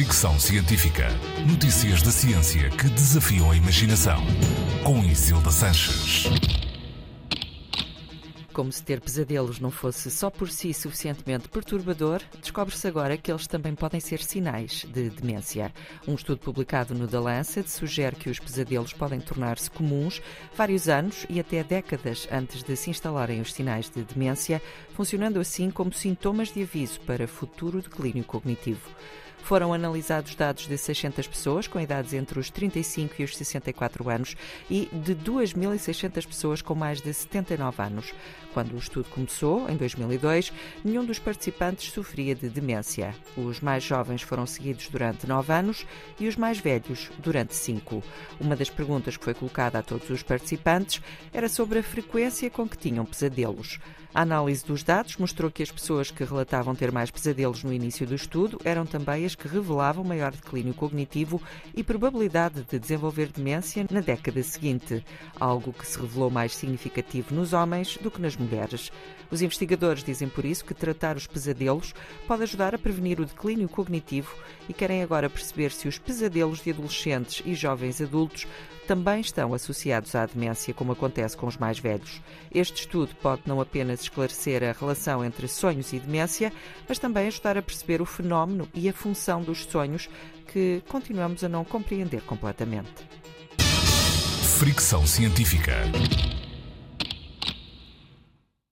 Fricção Científica. Notícias da ciência que desafiam a imaginação. Com Isilda Sanches. Como se ter pesadelos não fosse só por si suficientemente perturbador, descobre-se agora que eles também podem ser sinais de demência. Um estudo publicado no The Lancet sugere que os pesadelos podem tornar-se comuns vários anos e até décadas antes de se instalarem os sinais de demência, funcionando assim como sintomas de aviso para futuro declínio cognitivo. Foram analisados dados de 600 pessoas com idades entre os 35 e os 64 anos e de 2.600 pessoas com mais de 79 anos. Quando o estudo começou, em 2002, nenhum dos participantes sofria de demência. Os mais jovens foram seguidos durante 9 anos e os mais velhos durante 5. Uma das perguntas que foi colocada a todos os participantes era sobre a frequência com que tinham pesadelos. A análise dos dados mostrou que as pessoas que relatavam ter mais pesadelos no início do estudo eram também que revelavam maior declínio cognitivo e probabilidade de desenvolver demência na década seguinte, algo que se revelou mais significativo nos homens do que nas mulheres. Os investigadores dizem por isso que tratar os pesadelos pode ajudar a prevenir o declínio cognitivo e querem agora perceber se os pesadelos de adolescentes e jovens adultos também estão associados à demência, como acontece com os mais velhos. Este estudo pode não apenas esclarecer a relação entre sonhos e demência, mas também ajudar a perceber o fenómeno e a dos sonhos que continuamos a não compreender completamente. Fricção científica.